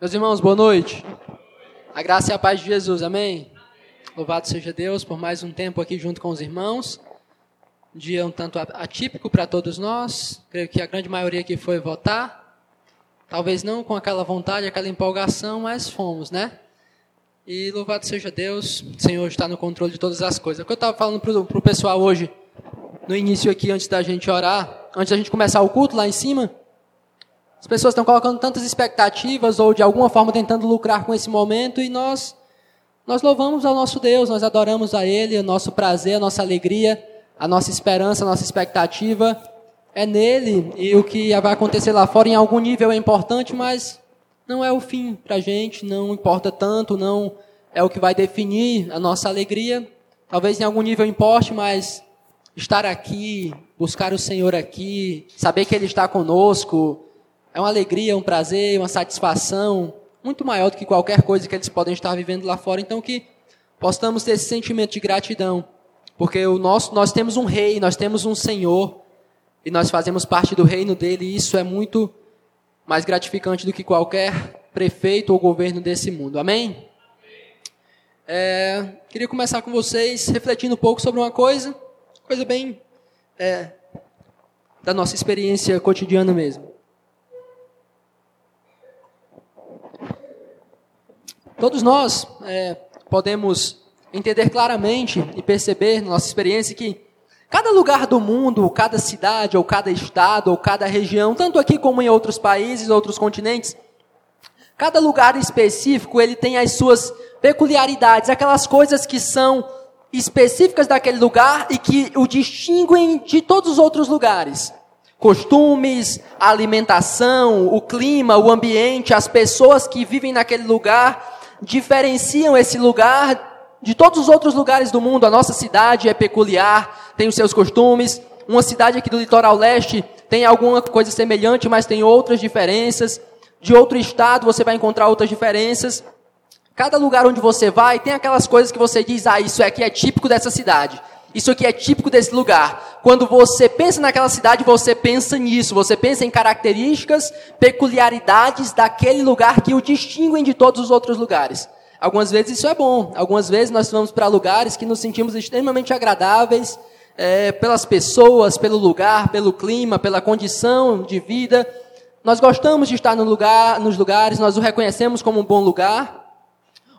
Meus irmãos, boa noite. A graça e a paz de Jesus, amém? Louvado seja Deus por mais um tempo aqui junto com os irmãos. Um dia um tanto atípico para todos nós. Creio que a grande maioria aqui foi votar. Talvez não com aquela vontade, aquela empolgação, mas fomos, né? E louvado seja Deus, o Senhor está no controle de todas as coisas. O que eu estava falando para o pessoal hoje, no início aqui, antes da gente orar, antes da gente começar o culto lá em cima. As pessoas estão colocando tantas expectativas ou de alguma forma tentando lucrar com esse momento e nós nós louvamos ao nosso Deus, nós adoramos a ele, o nosso prazer, a nossa alegria, a nossa esperança, a nossa expectativa é nele e o que vai acontecer lá fora em algum nível é importante, mas não é o fim para a gente, não importa tanto, não é o que vai definir a nossa alegria. Talvez em algum nível importe, mas estar aqui, buscar o Senhor aqui, saber que Ele está conosco, é uma alegria, um prazer, uma satisfação muito maior do que qualquer coisa que eles podem estar vivendo lá fora. Então que possamos ter esse sentimento de gratidão, porque o nosso, nós temos um rei, nós temos um Senhor e nós fazemos parte do reino dele. E isso é muito mais gratificante do que qualquer prefeito ou governo desse mundo. Amém? É, queria começar com vocês refletindo um pouco sobre uma coisa, coisa bem é, da nossa experiência cotidiana mesmo. Todos nós é, podemos entender claramente e perceber na nossa experiência que cada lugar do mundo, cada cidade, ou cada estado, ou cada região, tanto aqui como em outros países, outros continentes, cada lugar específico ele tem as suas peculiaridades, aquelas coisas que são específicas daquele lugar e que o distinguem de todos os outros lugares. Costumes, alimentação, o clima, o ambiente, as pessoas que vivem naquele lugar diferenciam esse lugar de todos os outros lugares do mundo. A nossa cidade é peculiar, tem os seus costumes. Uma cidade aqui do litoral leste tem alguma coisa semelhante, mas tem outras diferenças. De outro estado você vai encontrar outras diferenças. Cada lugar onde você vai tem aquelas coisas que você diz, ah, isso aqui é típico dessa cidade. Isso aqui é típico desse lugar. Quando você pensa naquela cidade, você pensa nisso. Você pensa em características, peculiaridades daquele lugar que o distinguem de todos os outros lugares. Algumas vezes isso é bom. Algumas vezes nós vamos para lugares que nos sentimos extremamente agradáveis é, pelas pessoas, pelo lugar, pelo clima, pela condição de vida. Nós gostamos de estar no lugar, nos lugares, nós o reconhecemos como um bom lugar.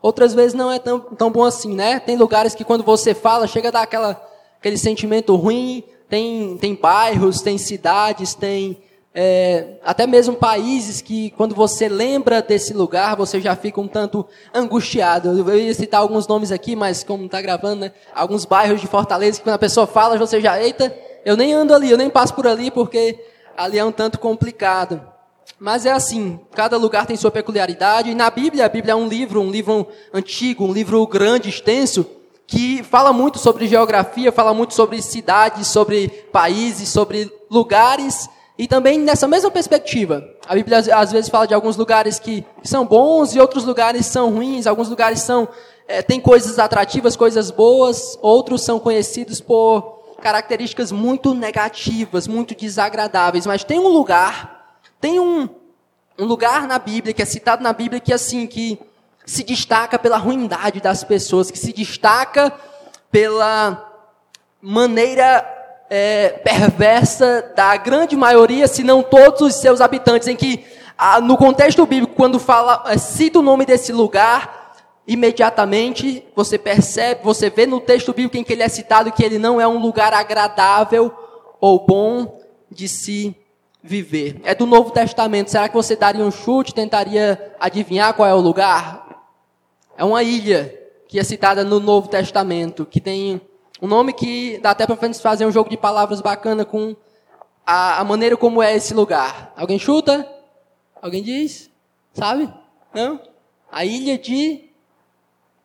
Outras vezes não é tão, tão bom assim, né? Tem lugares que quando você fala, chega a dar aquela, aquele sentimento ruim. Tem, tem bairros, tem cidades, tem é, até mesmo países que quando você lembra desse lugar, você já fica um tanto angustiado. Eu ia citar alguns nomes aqui, mas como está gravando, né? Alguns bairros de Fortaleza que quando a pessoa fala, você já, eita, eu nem ando ali, eu nem passo por ali porque ali é um tanto complicado. Mas é assim, cada lugar tem sua peculiaridade. E na Bíblia, a Bíblia é um livro, um livro antigo, um livro grande, extenso, que fala muito sobre geografia, fala muito sobre cidades, sobre países, sobre lugares. E também nessa mesma perspectiva. A Bíblia às vezes fala de alguns lugares que são bons e outros lugares são ruins. Alguns lugares são é, tem coisas atrativas, coisas boas. Outros são conhecidos por características muito negativas, muito desagradáveis. Mas tem um lugar tem um, um lugar na Bíblia, que é citado na Bíblia, que assim, que se destaca pela ruindade das pessoas, que se destaca pela maneira é, perversa da grande maioria, se não todos os seus habitantes, em que no contexto bíblico, quando fala, é, cita o nome desse lugar, imediatamente você percebe, você vê no texto bíblico em que ele é citado que ele não é um lugar agradável ou bom de se viver. É do Novo Testamento. Será que você daria um chute, tentaria adivinhar qual é o lugar? É uma ilha que é citada no Novo Testamento, que tem um nome que dá até para fazer um jogo de palavras bacana com a, a, maneira como é esse lugar. Alguém chuta? Alguém diz? Sabe? Não? A ilha de.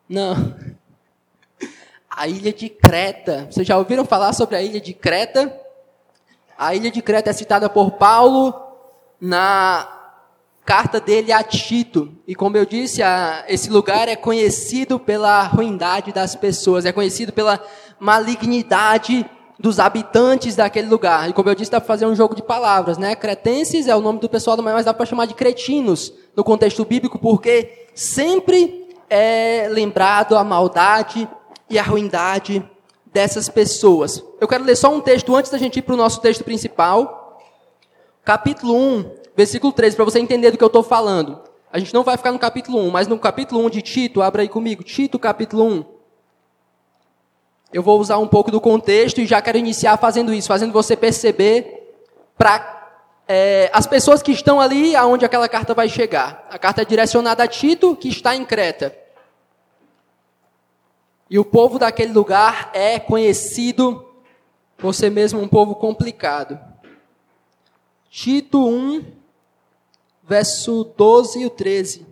Não. A ilha de Creta. Vocês já ouviram falar sobre a ilha de Creta? A ilha de Creta é citada por Paulo na carta dele a Tito. E como eu disse, a, esse lugar é conhecido pela ruindade das pessoas, é conhecido pela malignidade dos habitantes daquele lugar. E como eu disse, dá para fazer um jogo de palavras, né? Cretenses é o nome do pessoal, mas dá para chamar de cretinos no contexto bíblico, porque sempre é lembrado a maldade e a ruindade dessas pessoas. Eu quero ler só um texto antes da gente ir para o nosso texto principal. Capítulo 1, versículo 13, para você entender do que eu estou falando. A gente não vai ficar no capítulo 1, mas no capítulo 1 de Tito, abra aí comigo, Tito capítulo 1. Eu vou usar um pouco do contexto e já quero iniciar fazendo isso, fazendo você perceber para é, as pessoas que estão ali aonde aquela carta vai chegar. A carta é direcionada a Tito, que está em Creta. E o povo daquele lugar é conhecido por ser mesmo um povo complicado. Tito 1, verso 12 e 13.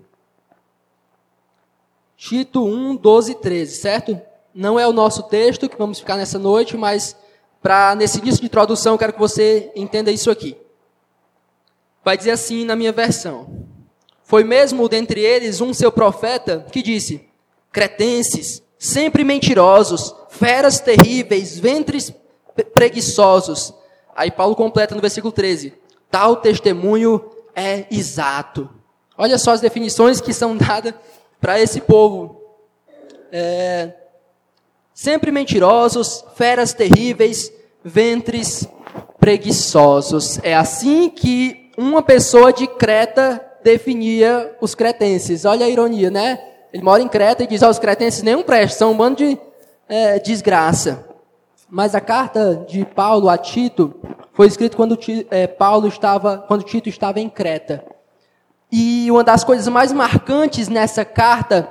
Tito 1, 12 e 13, certo? Não é o nosso texto que vamos ficar nessa noite, mas para nesse início de introdução, quero que você entenda isso aqui. Vai dizer assim na minha versão: Foi mesmo dentre eles um seu profeta que disse: Cretenses, sempre mentirosos, feras terríveis, ventres preguiçosos. Aí Paulo completa no versículo 13: Tal testemunho é exato. Olha só as definições que são dadas para esse povo. É, sempre mentirosos, feras terríveis, ventres preguiçosos. É assim que uma pessoa de Creta definia os cretenses. Olha a ironia, né? Ele mora em Creta e diz: oh, os cretenses nenhum prestam, são um bando de é, desgraça. Mas a carta de Paulo a Tito foi escrita quando é, Paulo estava, quando Tito estava em Creta. E uma das coisas mais marcantes nessa carta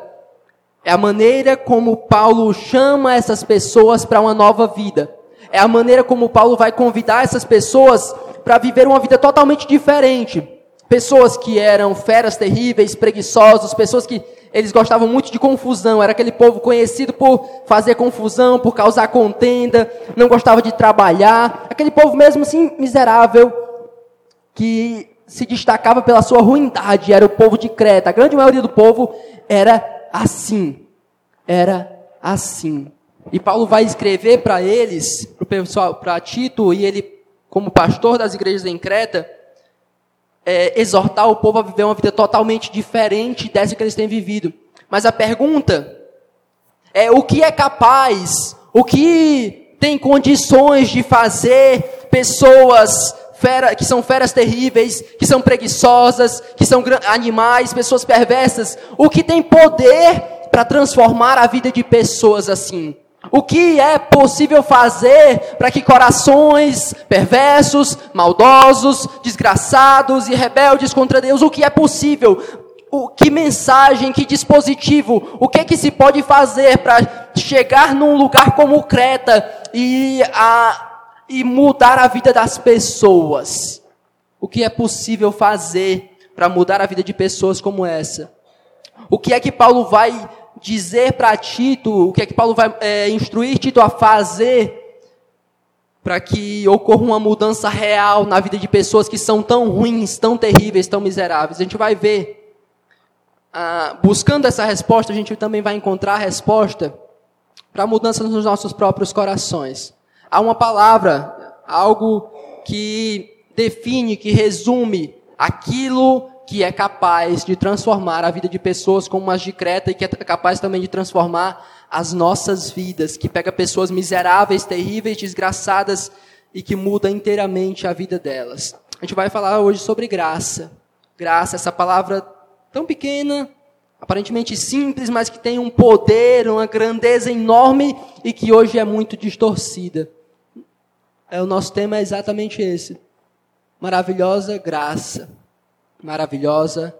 é a maneira como Paulo chama essas pessoas para uma nova vida. É a maneira como Paulo vai convidar essas pessoas para viver uma vida totalmente diferente. Pessoas que eram feras terríveis, preguiçosos, pessoas que eles gostavam muito de confusão, era aquele povo conhecido por fazer confusão, por causar contenda, não gostava de trabalhar, aquele povo mesmo assim miserável, que se destacava pela sua ruindade, era o povo de Creta. A grande maioria do povo era assim. Era assim. E Paulo vai escrever para eles, para o pessoal, para Tito, e ele, como pastor das igrejas em Creta, é, exortar o povo a viver uma vida totalmente diferente dessa que eles têm vivido. Mas a pergunta é o que é capaz, o que tem condições de fazer pessoas fera, que são feras terríveis, que são preguiçosas, que são animais, pessoas perversas, o que tem poder para transformar a vida de pessoas assim? O que é possível fazer para que corações perversos, maldosos, desgraçados e rebeldes contra Deus, o que é possível? O, que mensagem, que dispositivo, o que é que se pode fazer para chegar num lugar como Creta e, a, e mudar a vida das pessoas? O que é possível fazer para mudar a vida de pessoas como essa? O que é que Paulo vai dizer para Tito, o que é que Paulo vai é, instruir Tito a fazer para que ocorra uma mudança real na vida de pessoas que são tão ruins, tão terríveis, tão miseráveis. A gente vai ver, ah, buscando essa resposta, a gente também vai encontrar a resposta para a mudança nos nossos próprios corações. Há uma palavra, algo que define, que resume aquilo que é capaz de transformar a vida de pessoas como as de Creta e que é capaz também de transformar as nossas vidas, que pega pessoas miseráveis, terríveis, desgraçadas e que muda inteiramente a vida delas. A gente vai falar hoje sobre graça. Graça, essa palavra tão pequena, aparentemente simples, mas que tem um poder, uma grandeza enorme e que hoje é muito distorcida. É, o nosso tema é exatamente esse. Maravilhosa graça maravilhosa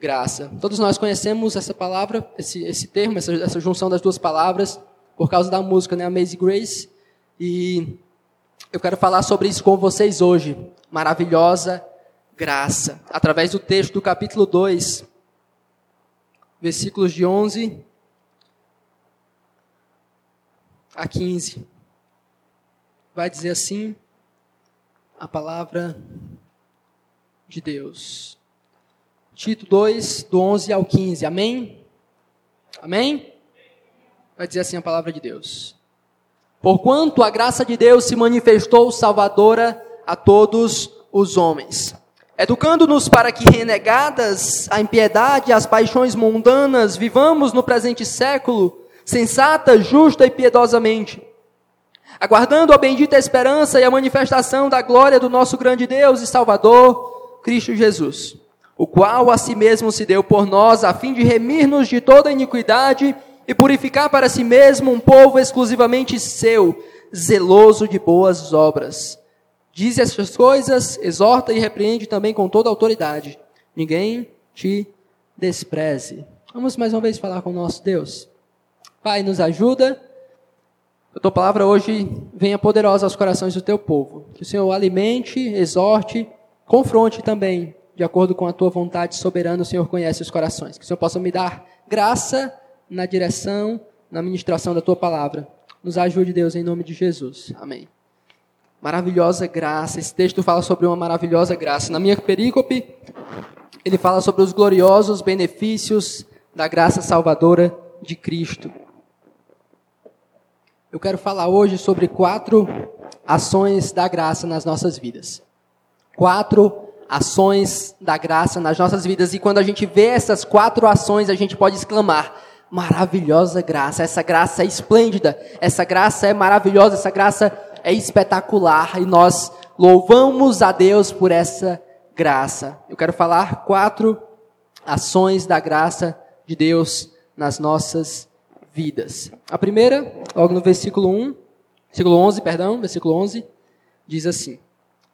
graça. Todos nós conhecemos essa palavra, esse, esse termo, essa, essa junção das duas palavras, por causa da música, né? Amazing Grace. E eu quero falar sobre isso com vocês hoje. Maravilhosa graça. Através do texto do capítulo 2, versículos de 11 a 15. Vai dizer assim a palavra de Deus. Tito 2, do 11 ao 15. Amém? Amém? Vai dizer assim a palavra de Deus. Porquanto a graça de Deus se manifestou salvadora a todos os homens, educando-nos para que, renegadas a impiedade e as paixões mundanas, vivamos no presente século sensata, justa e piedosamente, aguardando a bendita esperança e a manifestação da glória do nosso grande Deus e Salvador, Cristo Jesus, o qual a si mesmo se deu por nós, a fim de remir-nos de toda iniquidade e purificar para si mesmo um povo exclusivamente seu, zeloso de boas obras. Diz essas coisas, exorta e repreende também com toda autoridade. Ninguém te despreze. Vamos mais uma vez falar com o nosso Deus. Pai, nos ajuda. A tua palavra hoje venha poderosa aos corações do teu povo. Que o Senhor alimente, exorte, confronte também, de acordo com a tua vontade soberana, o Senhor conhece os corações. Que o Senhor possa me dar graça na direção, na ministração da tua palavra. Nos ajude, Deus, em nome de Jesus. Amém maravilhosa graça. Esse texto fala sobre uma maravilhosa graça. Na minha perícope, ele fala sobre os gloriosos benefícios da graça salvadora de Cristo. Eu quero falar hoje sobre quatro ações da graça nas nossas vidas. Quatro ações da graça nas nossas vidas. E quando a gente vê essas quatro ações, a gente pode exclamar: maravilhosa graça, essa graça é esplêndida, essa graça é maravilhosa, essa graça é espetacular e nós louvamos a Deus por essa graça. Eu quero falar quatro ações da graça de Deus nas nossas vidas. A primeira, logo no versículo 1, versículo 11, perdão, versículo 11, diz assim: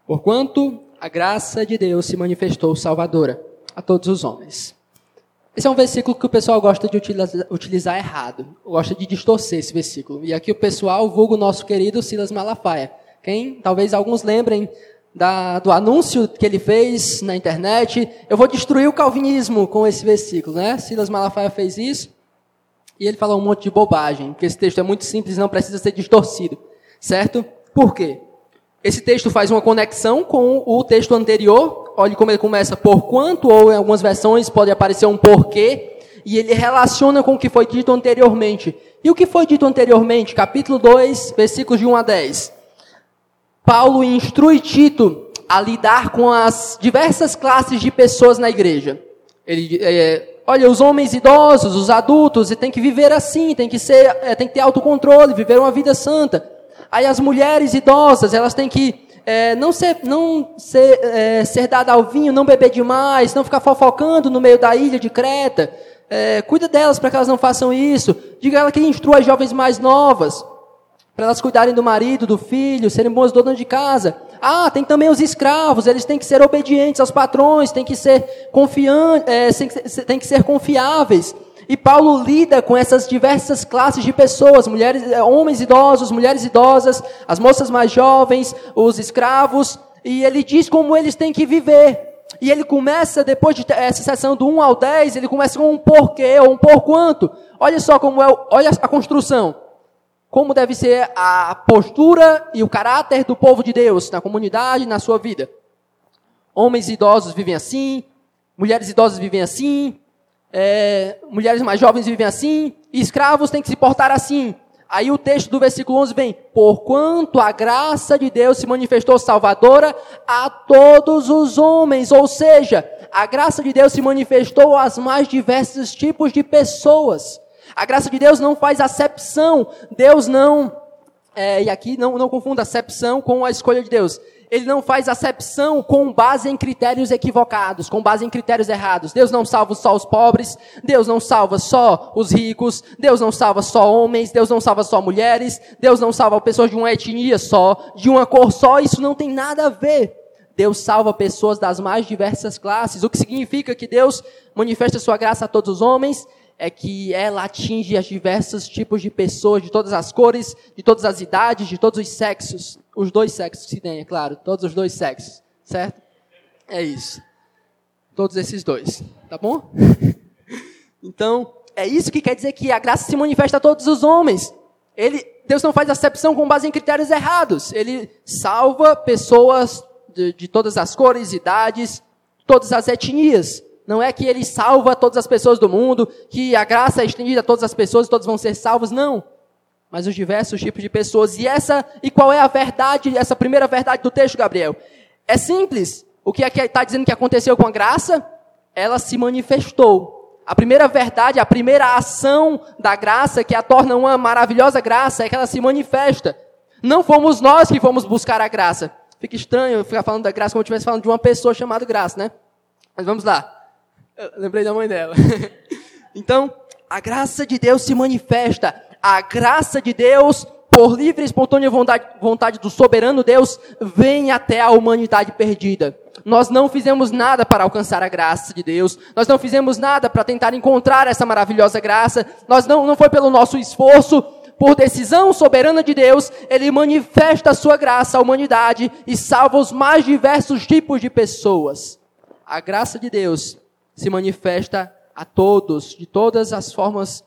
Porquanto a graça de Deus se manifestou salvadora a todos os homens. Esse é um versículo que o pessoal gosta de utilizar, utilizar, errado, gosta de distorcer esse versículo. E aqui o pessoal vulga o nosso querido Silas Malafaia. Quem? Talvez alguns lembrem da, do anúncio que ele fez na internet. Eu vou destruir o calvinismo com esse versículo, né? Silas Malafaia fez isso. E ele falou um monte de bobagem, porque esse texto é muito simples não precisa ser distorcido. Certo? Por quê? Esse texto faz uma conexão com o texto anterior. Olhe como ele começa, por quanto, ou em algumas versões pode aparecer um porquê, e ele relaciona com o que foi dito anteriormente. E o que foi dito anteriormente? Capítulo 2, versículos de 1 a 10. Paulo instrui Tito a lidar com as diversas classes de pessoas na igreja. Ele, é, olha, os homens idosos, os adultos, e tem que viver assim, tem que ser, é, tem que ter autocontrole, viver uma vida santa. Aí as mulheres idosas, elas têm que é, não ser, não ser, é, ser dada ao vinho, não beber demais, não ficar fofocando no meio da ilha de Creta. É, cuida delas para que elas não façam isso. Diga a ela que instrua as jovens mais novas, para elas cuidarem do marido, do filho, serem boas donas de casa. Ah, tem também os escravos, eles têm que ser obedientes aos patrões, têm que ser confiantes, é, têm que ser confiáveis. E Paulo lida com essas diversas classes de pessoas, mulheres, eh, homens idosos, mulheres idosas, as moças mais jovens, os escravos, e ele diz como eles têm que viver. E ele começa, depois de essa sessão do 1 ao 10, ele começa com um porquê ou um por quanto. Olha só como é, olha a construção. Como deve ser a postura e o caráter do povo de Deus na comunidade, na sua vida. Homens idosos vivem assim, mulheres idosas vivem assim, é, mulheres mais jovens vivem assim, escravos têm que se portar assim. Aí o texto do versículo 11 vem: Porquanto a graça de Deus se manifestou salvadora a todos os homens. Ou seja, a graça de Deus se manifestou aos mais diversos tipos de pessoas. A graça de Deus não faz acepção. Deus não. É, e aqui não, não confunda acepção com a escolha de Deus ele não faz acepção com base em critérios equivocados, com base em critérios errados. Deus não salva só os pobres, Deus não salva só os ricos, Deus não salva só homens, Deus não salva só mulheres, Deus não salva pessoas de uma etnia só, de uma cor só, isso não tem nada a ver. Deus salva pessoas das mais diversas classes, o que significa que Deus manifesta sua graça a todos os homens é que ela atinge as diversos tipos de pessoas, de todas as cores, de todas as idades, de todos os sexos. Os dois sexos que tem, é claro, todos os dois sexos, certo? É isso. Todos esses dois, tá bom? então, é isso que quer dizer que a graça se manifesta a todos os homens. Ele, Deus não faz acepção com base em critérios errados. Ele salva pessoas de, de todas as cores, idades, todas as etnias. Não é que ele salva todas as pessoas do mundo, que a graça é estendida a todas as pessoas e todos vão ser salvos, não. Mas os diversos tipos de pessoas. E essa, e qual é a verdade, essa primeira verdade do texto, Gabriel? É simples. O que é que está dizendo que aconteceu com a graça? Ela se manifestou. A primeira verdade, a primeira ação da graça, que a torna uma maravilhosa graça, é que ela se manifesta. Não fomos nós que fomos buscar a graça. Fica estranho ficar falando da graça como se estivesse falando de uma pessoa chamada graça, né? Mas vamos lá. Eu lembrei da mãe dela. então, a graça de Deus se manifesta. A graça de Deus, por livre e espontânea vontade, vontade do soberano Deus, vem até a humanidade perdida. Nós não fizemos nada para alcançar a graça de Deus. Nós não fizemos nada para tentar encontrar essa maravilhosa graça. Nós não, não foi pelo nosso esforço, por decisão soberana de Deus, ele manifesta a sua graça à humanidade e salva os mais diversos tipos de pessoas. A graça de Deus se manifesta a todos, de todas as formas,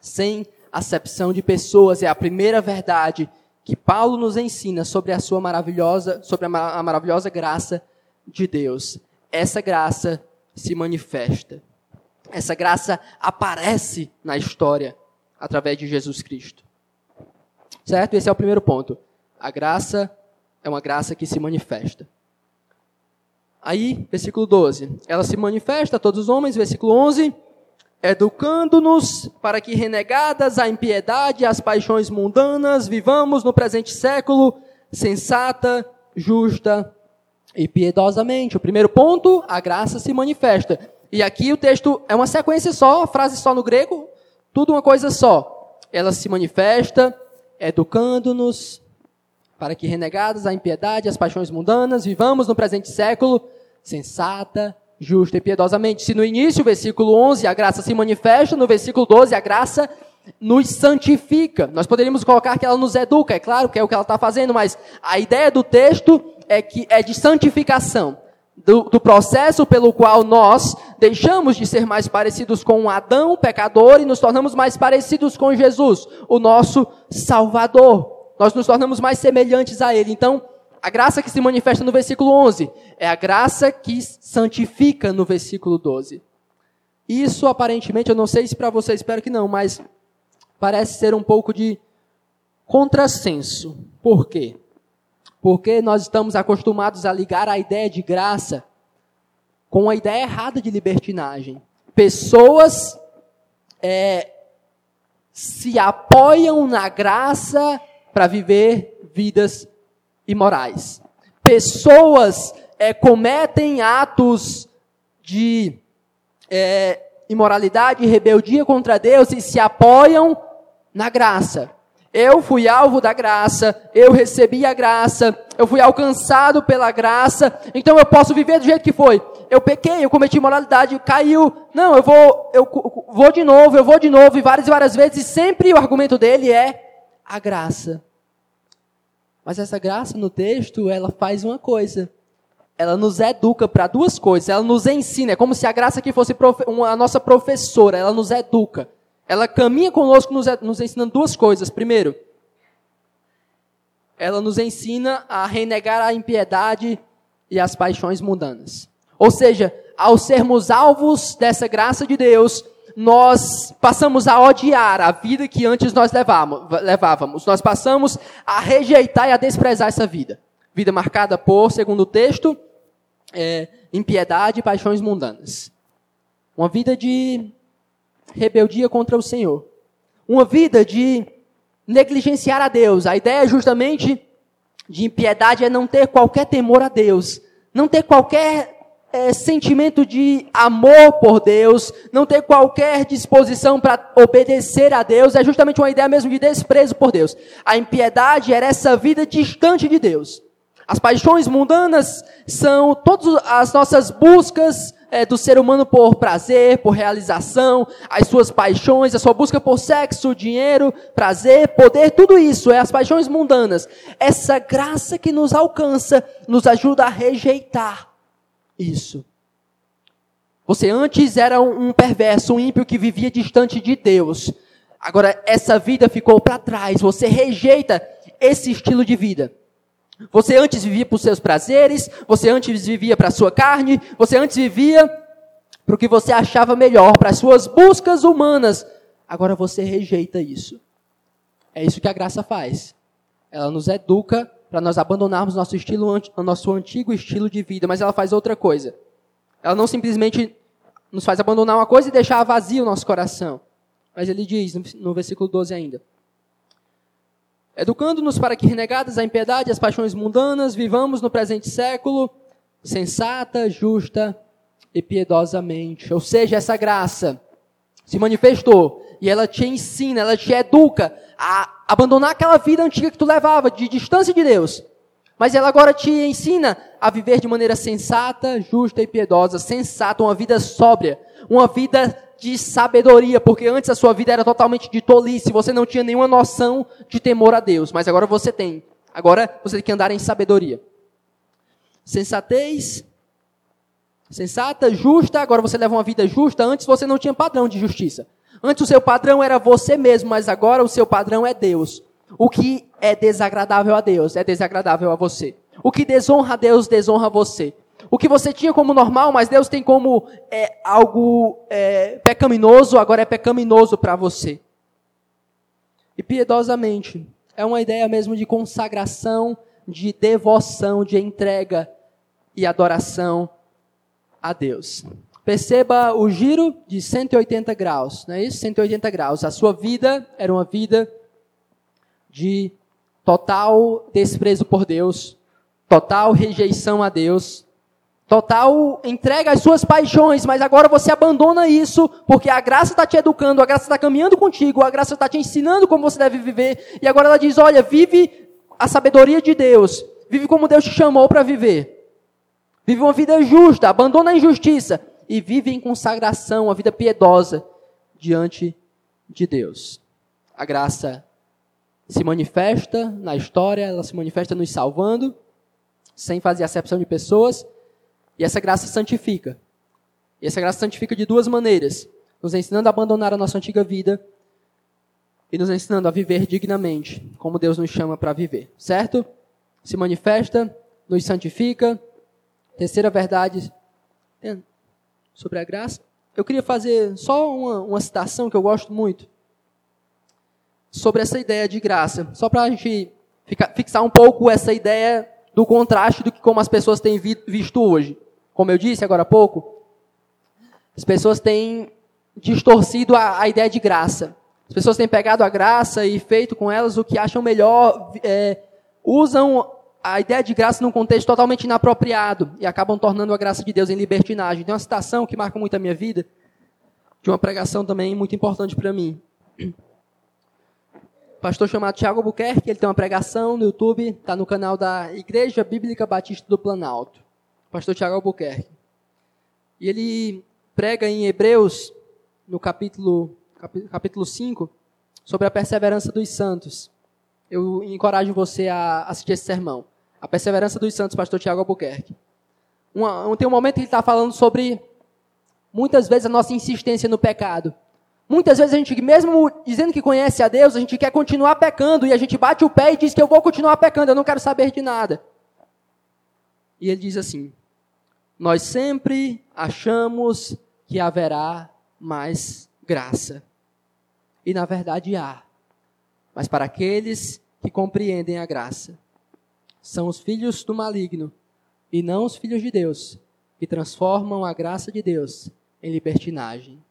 sem acepção de pessoas. É a primeira verdade que Paulo nos ensina sobre a sua maravilhosa, sobre a, maravilhosa graça de Deus. Essa graça se manifesta. Essa graça aparece na história através de Jesus Cristo. Certo? Esse é o primeiro ponto. A graça é uma graça que se manifesta. Aí, versículo 12. Ela se manifesta a todos os homens, versículo 11. Educando-nos para que, renegadas a impiedade e as paixões mundanas, vivamos no presente século sensata, justa e piedosamente. O primeiro ponto, a graça se manifesta. E aqui o texto é uma sequência só, frase só no grego, tudo uma coisa só. Ela se manifesta, educando-nos para que, renegados à impiedade e às paixões mundanas, vivamos no presente século sensata, justa e piedosamente. Se no início, versículo 11, a graça se manifesta, no versículo 12, a graça nos santifica. Nós poderíamos colocar que ela nos educa, é claro que é o que ela está fazendo, mas a ideia do texto é que é de santificação do, do, processo pelo qual nós deixamos de ser mais parecidos com Adão, pecador, e nos tornamos mais parecidos com Jesus, o nosso Salvador. Nós nos tornamos mais semelhantes a Ele. Então, a graça que se manifesta no versículo 11 é a graça que santifica no versículo 12. Isso, aparentemente, eu não sei se para você, espero que não, mas parece ser um pouco de contrassenso. Por quê? Porque nós estamos acostumados a ligar a ideia de graça com a ideia errada de libertinagem. Pessoas é, se apoiam na graça para viver vidas imorais. Pessoas é, cometem atos de é, imoralidade rebeldia contra Deus e se apoiam na graça. Eu fui alvo da graça, eu recebi a graça, eu fui alcançado pela graça, então eu posso viver do jeito que foi. Eu pequei, eu cometi imoralidade, caiu. Não, eu vou, eu vou de novo, eu vou de novo, e várias e várias vezes, e sempre o argumento dele é a graça. Mas essa graça no texto, ela faz uma coisa. Ela nos educa para duas coisas. Ela nos ensina, é como se a graça aqui fosse a nossa professora, ela nos educa ela caminha conosco nos, nos ensinando duas coisas. Primeiro, ela nos ensina a renegar a impiedade e as paixões mundanas. Ou seja, ao sermos alvos dessa graça de Deus, nós passamos a odiar a vida que antes nós levávamos. Nós passamos a rejeitar e a desprezar essa vida. Vida marcada por, segundo o texto, é, impiedade e paixões mundanas. Uma vida de rebeldia contra o Senhor. Uma vida de negligenciar a Deus. A ideia justamente de impiedade é não ter qualquer temor a Deus, não ter qualquer é, sentimento de amor por Deus, não ter qualquer disposição para obedecer a Deus, é justamente uma ideia mesmo de desprezo por Deus. A impiedade era essa vida distante de Deus. As paixões mundanas são todas as nossas buscas é, do ser humano por prazer, por realização, as suas paixões, a sua busca por sexo, dinheiro, prazer, poder, tudo isso é as paixões mundanas. Essa graça que nos alcança nos ajuda a rejeitar isso. Você antes era um perverso, um ímpio que vivia distante de Deus. Agora essa vida ficou para trás. Você rejeita esse estilo de vida. Você antes vivia para os seus prazeres, você antes vivia para a sua carne, você antes vivia para o que você achava melhor, para as suas buscas humanas. Agora você rejeita isso. É isso que a graça faz. Ela nos educa para nós abandonarmos nosso estilo, nosso antigo estilo de vida, mas ela faz outra coisa. Ela não simplesmente nos faz abandonar uma coisa e deixar vazio o nosso coração. Mas ele diz no versículo 12 ainda: Educando-nos para que, renegadas a impiedade e as paixões mundanas, vivamos no presente século sensata, justa e piedosamente. Ou seja, essa graça se manifestou e ela te ensina, ela te educa a abandonar aquela vida antiga que tu levava de distância de Deus. Mas ela agora te ensina a viver de maneira sensata, justa e piedosa, sensata, uma vida sóbria, uma vida de sabedoria, porque antes a sua vida era totalmente de tolice, você não tinha nenhuma noção de temor a Deus, mas agora você tem. Agora você tem que andar em sabedoria. Sensatez, sensata, justa, agora você leva uma vida justa, antes você não tinha padrão de justiça. Antes o seu padrão era você mesmo, mas agora o seu padrão é Deus. O que é desagradável a Deus é desagradável a você. O que desonra a Deus desonra você. O que você tinha como normal, mas Deus tem como é, algo é, pecaminoso, agora é pecaminoso para você. E piedosamente, é uma ideia mesmo de consagração, de devoção, de entrega e adoração a Deus. Perceba o giro de 180 graus, não é isso? 180 graus. A sua vida era uma vida de total desprezo por Deus, total rejeição a Deus, total entrega às suas paixões, mas agora você abandona isso, porque a graça está te educando, a graça está caminhando contigo, a graça está te ensinando como você deve viver, e agora ela diz: olha, vive a sabedoria de Deus, vive como Deus te chamou para viver. Vive uma vida justa, abandona a injustiça, e vive em consagração, uma vida piedosa diante de Deus. A graça se manifesta na história, ela se manifesta nos salvando, sem fazer acepção de pessoas, e essa graça santifica. E essa graça santifica de duas maneiras: nos ensinando a abandonar a nossa antiga vida e nos ensinando a viver dignamente, como Deus nos chama para viver, certo? Se manifesta, nos santifica. Terceira verdade sobre a graça. Eu queria fazer só uma, uma citação que eu gosto muito sobre essa ideia de graça, só para a gente ficar, fixar um pouco essa ideia do contraste do que como as pessoas têm vi, visto hoje. Como eu disse agora há pouco, as pessoas têm distorcido a, a, ideia de graça. As pessoas têm pegado a graça e feito com elas o que acham melhor, é, usam a ideia de graça num contexto totalmente inapropriado e acabam tornando a graça de Deus em libertinagem. Tem uma citação que marca muito a minha vida, de uma pregação também muito importante para mim. pastor chamado Tiago Albuquerque, ele tem uma pregação no YouTube, está no canal da Igreja Bíblica Batista do Planalto. pastor Tiago Albuquerque. E ele prega em Hebreus, no capítulo, capítulo 5, sobre a perseverança dos santos. Eu encorajo você a assistir esse sermão. A perseverança dos santos, pastor Tiago Albuquerque. Uma, tem um momento que ele está falando sobre, muitas vezes, a nossa insistência no pecado. Muitas vezes a gente, mesmo dizendo que conhece a Deus, a gente quer continuar pecando e a gente bate o pé e diz que eu vou continuar pecando, eu não quero saber de nada. E ele diz assim: Nós sempre achamos que haverá mais graça. E na verdade há mas para aqueles que compreendem a graça. São os filhos do maligno e não os filhos de Deus, que transformam a graça de Deus em libertinagem.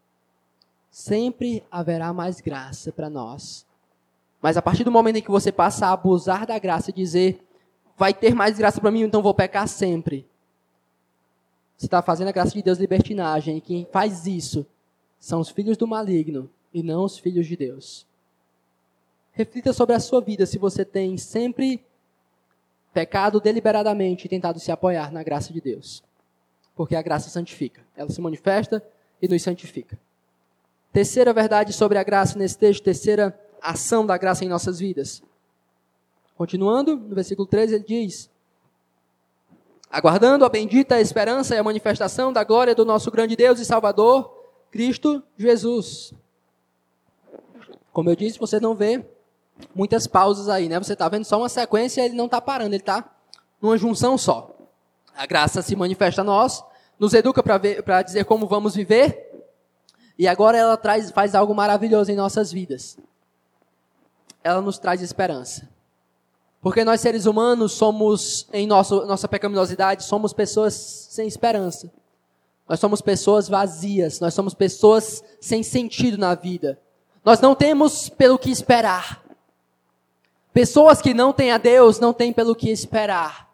Sempre haverá mais graça para nós. Mas a partir do momento em que você passa a abusar da graça e dizer, vai ter mais graça para mim, então vou pecar sempre. Você está fazendo a graça de Deus libertinagem. E quem faz isso são os filhos do maligno e não os filhos de Deus. Reflita sobre a sua vida se você tem sempre pecado deliberadamente e tentado se apoiar na graça de Deus. Porque a graça santifica. Ela se manifesta e nos santifica. Terceira verdade sobre a graça nesse texto, terceira ação da graça em nossas vidas. Continuando, no versículo 13, ele diz: Aguardando a bendita esperança e a manifestação da glória do nosso grande Deus e Salvador, Cristo Jesus. Como eu disse, você não vê muitas pausas aí, né? Você está vendo só uma sequência, ele não está parando, ele está numa junção só. A graça se manifesta a nós, nos educa para dizer como vamos viver, e agora ela traz, faz algo maravilhoso em nossas vidas. Ela nos traz esperança. Porque nós seres humanos somos, em nosso, nossa pecaminosidade, somos pessoas sem esperança. Nós somos pessoas vazias, nós somos pessoas sem sentido na vida. Nós não temos pelo que esperar. Pessoas que não têm a Deus não têm pelo que esperar.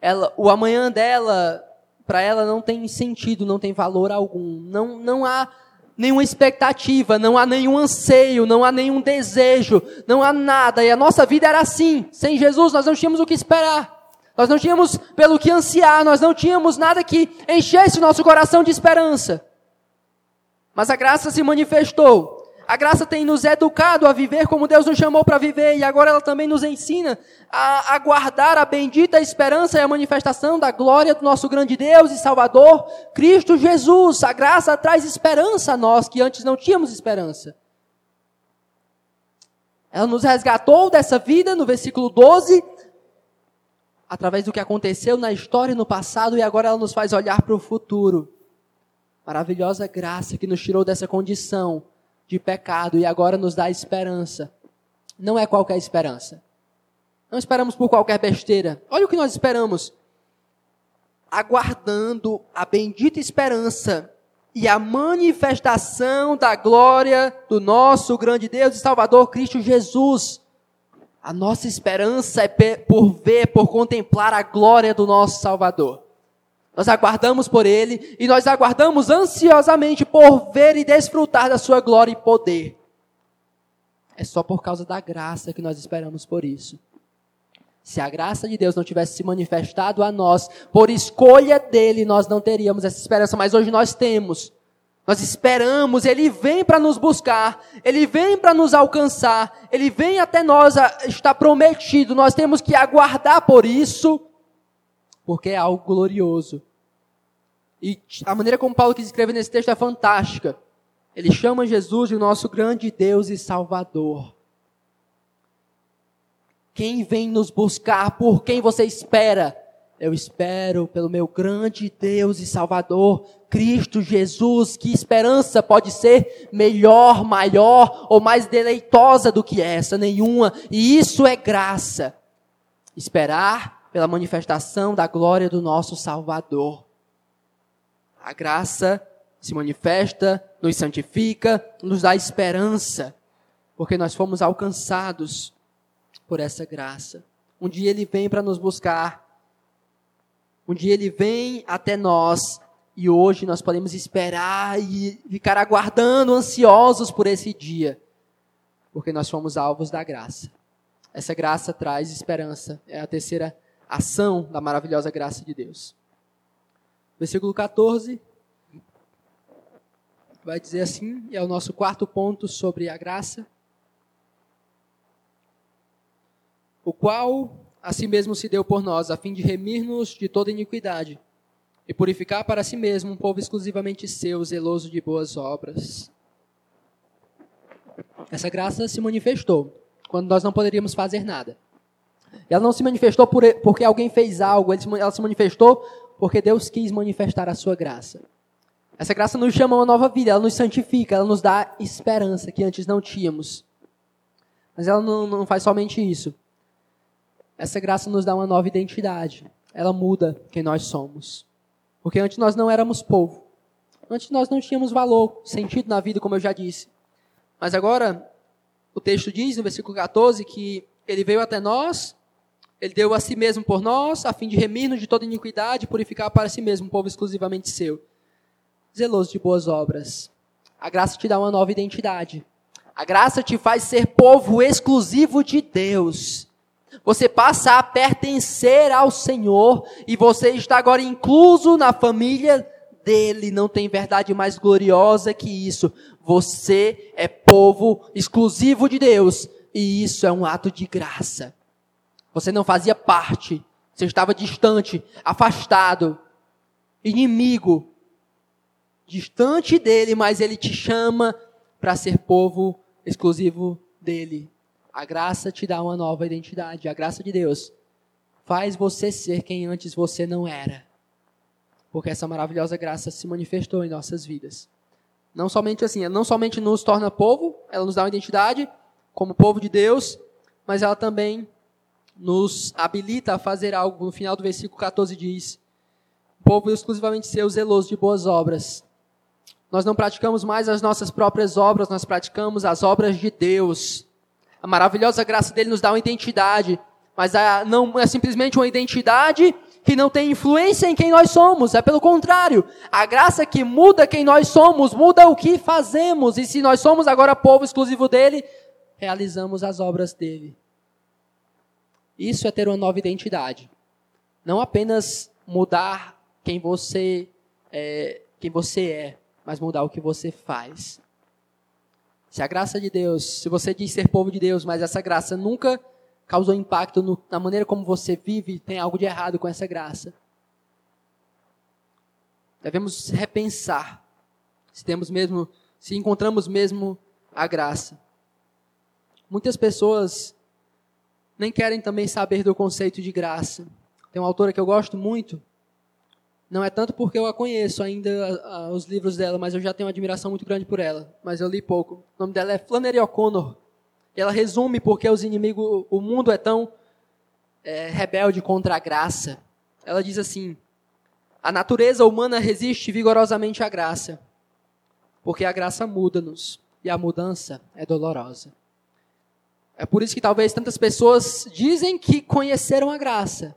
Ela, o amanhã dela, para ela não tem sentido, não tem valor algum. Não, não há nenhuma expectativa, não há nenhum anseio, não há nenhum desejo, não há nada. E a nossa vida era assim. Sem Jesus nós não tínhamos o que esperar. Nós não tínhamos pelo que ansiar, nós não tínhamos nada que enchesse o nosso coração de esperança. Mas a graça se manifestou. A graça tem nos educado a viver como Deus nos chamou para viver, e agora ela também nos ensina a aguardar a bendita esperança e a manifestação da glória do nosso grande Deus e Salvador, Cristo Jesus. A graça traz esperança a nós que antes não tínhamos esperança. Ela nos resgatou dessa vida, no versículo 12, através do que aconteceu na história e no passado, e agora ela nos faz olhar para o futuro. Maravilhosa graça que nos tirou dessa condição de pecado e agora nos dá esperança. Não é qualquer esperança. Não esperamos por qualquer besteira. Olha o que nós esperamos. Aguardando a bendita esperança e a manifestação da glória do nosso grande Deus e Salvador Cristo Jesus. A nossa esperança é por ver, por contemplar a glória do nosso Salvador. Nós aguardamos por Ele e nós aguardamos ansiosamente por ver e desfrutar da Sua glória e poder. É só por causa da graça que nós esperamos por isso. Se a graça de Deus não tivesse se manifestado a nós, por escolha dele, nós não teríamos essa esperança, mas hoje nós temos. Nós esperamos, ele vem para nos buscar, ele vem para nos alcançar, ele vem até nós, está prometido, nós temos que aguardar por isso porque é algo glorioso. E a maneira como Paulo quis escrever nesse texto é fantástica. Ele chama Jesus de nosso grande Deus e Salvador. Quem vem nos buscar, por quem você espera? Eu espero pelo meu grande Deus e Salvador, Cristo Jesus. Que esperança pode ser melhor, maior ou mais deleitosa do que essa? Nenhuma. E isso é graça. Esperar pela manifestação da glória do nosso Salvador. A graça se manifesta, nos santifica, nos dá esperança, porque nós fomos alcançados por essa graça. Um dia ele vem para nos buscar, um dia ele vem até nós, e hoje nós podemos esperar e ficar aguardando, ansiosos por esse dia, porque nós fomos alvos da graça. Essa graça traz esperança, é a terceira ação da maravilhosa graça de Deus. Versículo 14 vai dizer assim, é o nosso quarto ponto sobre a graça. O qual a si mesmo se deu por nós, a fim de remir-nos de toda iniquidade e purificar para si mesmo um povo exclusivamente seu, zeloso de boas obras. Essa graça se manifestou quando nós não poderíamos fazer nada. Ela não se manifestou por, porque alguém fez algo, ela se manifestou porque Deus quis manifestar a sua graça. Essa graça nos chama a uma nova vida, ela nos santifica, ela nos dá esperança que antes não tínhamos. Mas ela não, não faz somente isso. Essa graça nos dá uma nova identidade. Ela muda quem nós somos. Porque antes nós não éramos povo. Antes nós não tínhamos valor, sentido na vida, como eu já disse. Mas agora, o texto diz no versículo 14 que ele veio até nós ele deu a si mesmo por nós, a fim de remir-nos de toda iniquidade e purificar para si mesmo um povo exclusivamente seu. Zeloso de boas obras. A graça te dá uma nova identidade. A graça te faz ser povo exclusivo de Deus. Você passa a pertencer ao Senhor e você está agora incluso na família dele. Não tem verdade mais gloriosa que isso. Você é povo exclusivo de Deus e isso é um ato de graça. Você não fazia parte. Você estava distante, afastado, inimigo, distante dele, mas ele te chama para ser povo exclusivo dele. A graça te dá uma nova identidade. A graça de Deus faz você ser quem antes você não era. Porque essa maravilhosa graça se manifestou em nossas vidas. Não somente assim, ela não somente nos torna povo, ela nos dá uma identidade como povo de Deus, mas ela também nos habilita a fazer algo. No final do versículo 14 diz: O povo exclusivamente seu zeloso de boas obras. Nós não praticamos mais as nossas próprias obras, nós praticamos as obras de Deus. A maravilhosa graça dele nos dá uma identidade, mas a, não é simplesmente uma identidade que não tem influência em quem nós somos, é pelo contrário. A graça que muda quem nós somos, muda o que fazemos. E se nós somos agora povo exclusivo dele, realizamos as obras dele. Isso é ter uma nova identidade. Não apenas mudar quem você é, quem você é, mas mudar o que você faz. Se a graça de Deus, se você diz ser povo de Deus, mas essa graça nunca causou impacto no, na maneira como você vive, tem algo de errado com essa graça. Devemos repensar se temos mesmo, se encontramos mesmo a graça. Muitas pessoas nem querem também saber do conceito de graça. Tem uma autora que eu gosto muito, não é tanto porque eu a conheço ainda, a, a, os livros dela, mas eu já tenho uma admiração muito grande por ela. Mas eu li pouco. O nome dela é Flannery O'Connor. E ela resume porque os inimigos, o mundo é tão é, rebelde contra a graça. Ela diz assim: a natureza humana resiste vigorosamente à graça, porque a graça muda-nos e a mudança é dolorosa. É por isso que talvez tantas pessoas dizem que conheceram a graça,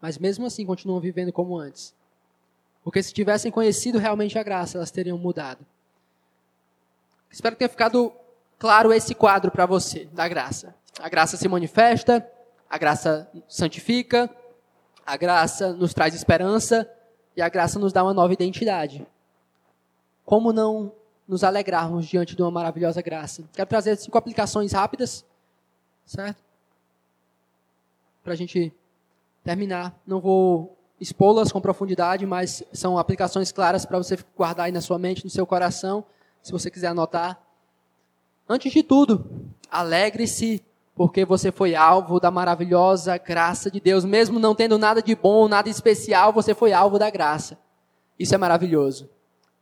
mas mesmo assim continuam vivendo como antes. Porque se tivessem conhecido realmente a graça, elas teriam mudado. Espero que tenha ficado claro esse quadro para você da graça. A graça se manifesta, a graça santifica, a graça nos traz esperança e a graça nos dá uma nova identidade. Como não nos alegrarmos diante de uma maravilhosa graça? Quero trazer cinco aplicações rápidas, certo? Para a gente terminar. Não vou expô-las com profundidade, mas são aplicações claras para você guardar aí na sua mente, no seu coração, se você quiser anotar. Antes de tudo, alegre-se porque você foi alvo da maravilhosa graça de Deus. Mesmo não tendo nada de bom, nada especial, você foi alvo da graça. Isso é maravilhoso.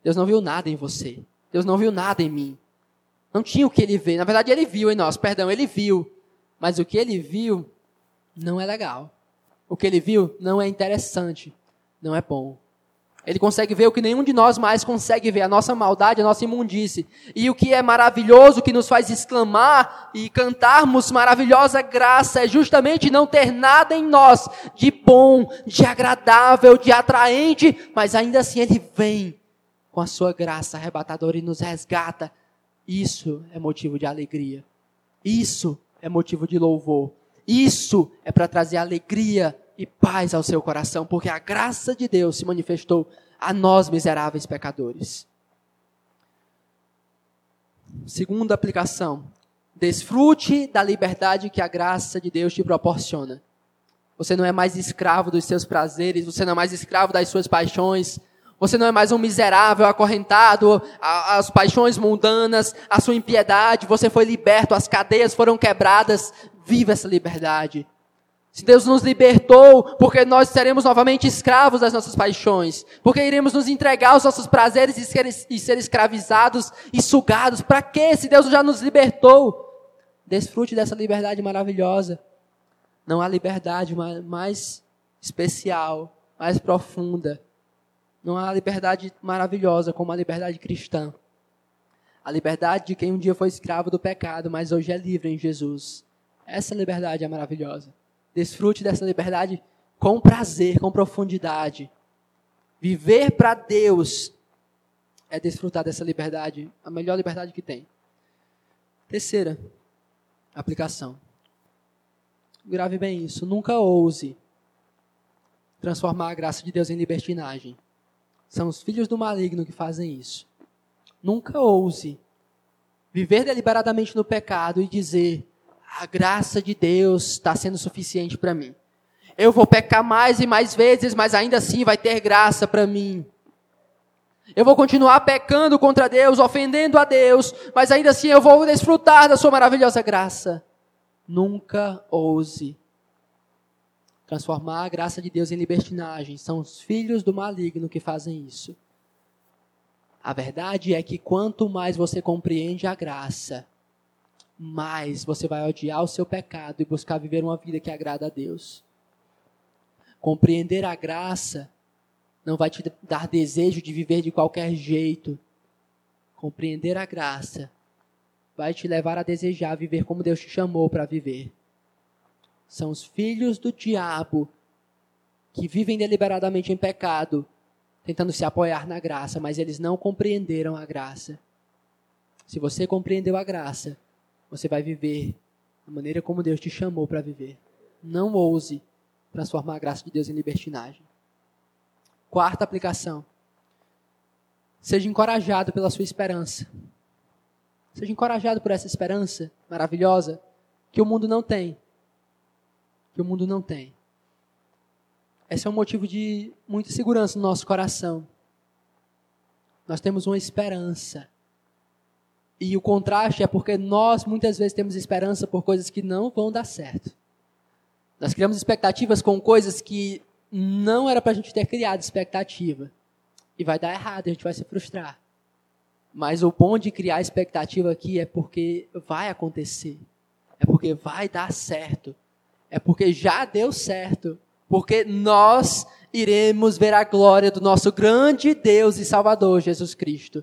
Deus não viu nada em você. Deus não viu nada em mim. Não tinha o que ele ver. Na verdade, ele viu em nós, perdão, ele viu. Mas o que ele viu não é legal. O que ele viu não é interessante. Não é bom. Ele consegue ver o que nenhum de nós mais consegue ver, a nossa maldade, a nossa imundície. E o que é maravilhoso, que nos faz exclamar e cantarmos maravilhosa graça, é justamente não ter nada em nós de bom, de agradável, de atraente, mas ainda assim Ele vem com a sua graça arrebatadora e nos resgata. Isso é motivo de alegria. Isso é motivo de louvor. Isso é para trazer alegria e paz ao seu coração, porque a graça de Deus se manifestou a nós, miseráveis pecadores. Segunda aplicação: desfrute da liberdade que a graça de Deus te proporciona. Você não é mais escravo dos seus prazeres, você não é mais escravo das suas paixões, você não é mais um miserável acorrentado às paixões mundanas, à sua impiedade, você foi liberto, as cadeias foram quebradas. Viva essa liberdade. Se Deus nos libertou, porque nós seremos novamente escravos das nossas paixões, porque iremos nos entregar aos nossos prazeres e ser, e ser escravizados e sugados. Para quê? Se Deus já nos libertou, desfrute dessa liberdade maravilhosa. Não há liberdade mais especial, mais profunda. Não há liberdade maravilhosa como a liberdade cristã. A liberdade de quem um dia foi escravo do pecado, mas hoje é livre em Jesus. Essa liberdade é maravilhosa. Desfrute dessa liberdade com prazer, com profundidade. Viver para Deus é desfrutar dessa liberdade, a melhor liberdade que tem. Terceira aplicação. Grave bem isso. Nunca ouse transformar a graça de Deus em libertinagem. São os filhos do maligno que fazem isso. Nunca ouse viver deliberadamente no pecado e dizer: a graça de Deus está sendo suficiente para mim. Eu vou pecar mais e mais vezes, mas ainda assim vai ter graça para mim. Eu vou continuar pecando contra Deus, ofendendo a Deus, mas ainda assim eu vou desfrutar da sua maravilhosa graça. Nunca ouse transformar a graça de Deus em libertinagem. São os filhos do maligno que fazem isso. A verdade é que quanto mais você compreende a graça, mais você vai odiar o seu pecado e buscar viver uma vida que agrada a Deus. Compreender a graça não vai te dar desejo de viver de qualquer jeito. Compreender a graça vai te levar a desejar viver como Deus te chamou para viver. São os filhos do diabo que vivem deliberadamente em pecado, tentando se apoiar na graça, mas eles não compreenderam a graça. Se você compreendeu a graça, você vai viver da maneira como Deus te chamou para viver. Não ouse transformar a graça de Deus em libertinagem. Quarta aplicação. Seja encorajado pela sua esperança. Seja encorajado por essa esperança maravilhosa que o mundo não tem. Que o mundo não tem. Esse é um motivo de muita segurança no nosso coração. Nós temos uma esperança. E o contraste é porque nós muitas vezes temos esperança por coisas que não vão dar certo. Nós criamos expectativas com coisas que não era para a gente ter criado expectativa. E vai dar errado, a gente vai se frustrar. Mas o bom de criar expectativa aqui é porque vai acontecer. É porque vai dar certo. É porque já deu certo porque nós iremos ver a glória do nosso grande Deus e Salvador Jesus Cristo.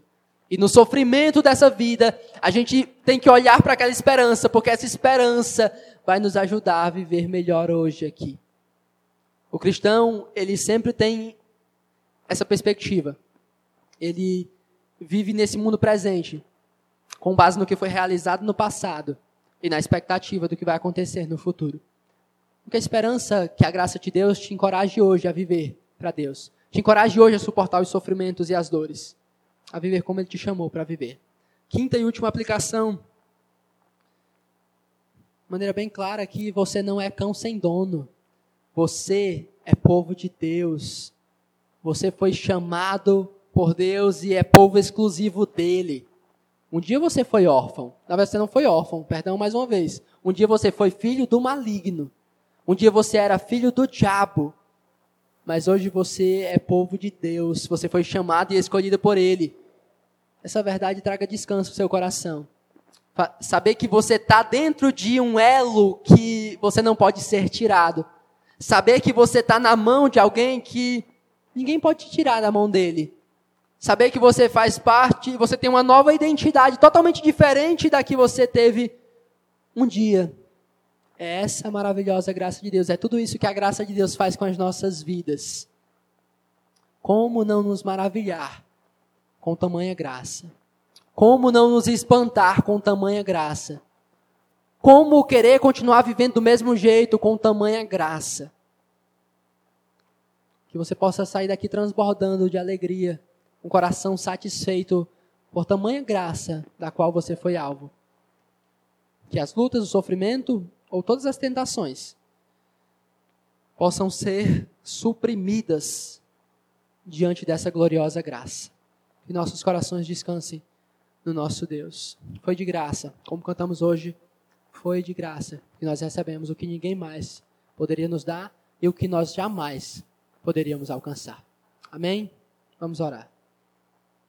E no sofrimento dessa vida, a gente tem que olhar para aquela esperança, porque essa esperança vai nos ajudar a viver melhor hoje aqui. O cristão, ele sempre tem essa perspectiva. Ele vive nesse mundo presente, com base no que foi realizado no passado e na expectativa do que vai acontecer no futuro. Porque a esperança que a graça de Deus te encoraje hoje a viver para Deus. Te encoraje hoje a suportar os sofrimentos e as dores. A viver como Ele te chamou para viver. Quinta e última aplicação. De maneira bem clara que você não é cão sem dono. Você é povo de Deus. Você foi chamado por Deus e é povo exclusivo dele. Um dia você foi órfão. Na verdade, você não foi órfão, perdão mais uma vez. Um dia você foi filho do maligno. Um dia você era filho do diabo, mas hoje você é povo de Deus. Você foi chamado e escolhido por Ele. Essa verdade traga descanso ao seu coração. Saber que você está dentro de um elo que você não pode ser tirado. Saber que você está na mão de alguém que ninguém pode tirar da mão dele. Saber que você faz parte, você tem uma nova identidade totalmente diferente da que você teve um dia. É essa maravilhosa graça de Deus. É tudo isso que a graça de Deus faz com as nossas vidas. Como não nos maravilhar com tamanha graça? Como não nos espantar com tamanha graça? Como querer continuar vivendo do mesmo jeito com tamanha graça? Que você possa sair daqui transbordando de alegria, um coração satisfeito por tamanha graça da qual você foi alvo. Que as lutas, o sofrimento, ou todas as tentações possam ser suprimidas diante dessa gloriosa graça. Que nossos corações descansem no nosso Deus. Foi de graça, como cantamos hoje, foi de graça que nós recebemos o que ninguém mais poderia nos dar e o que nós jamais poderíamos alcançar. Amém? Vamos orar.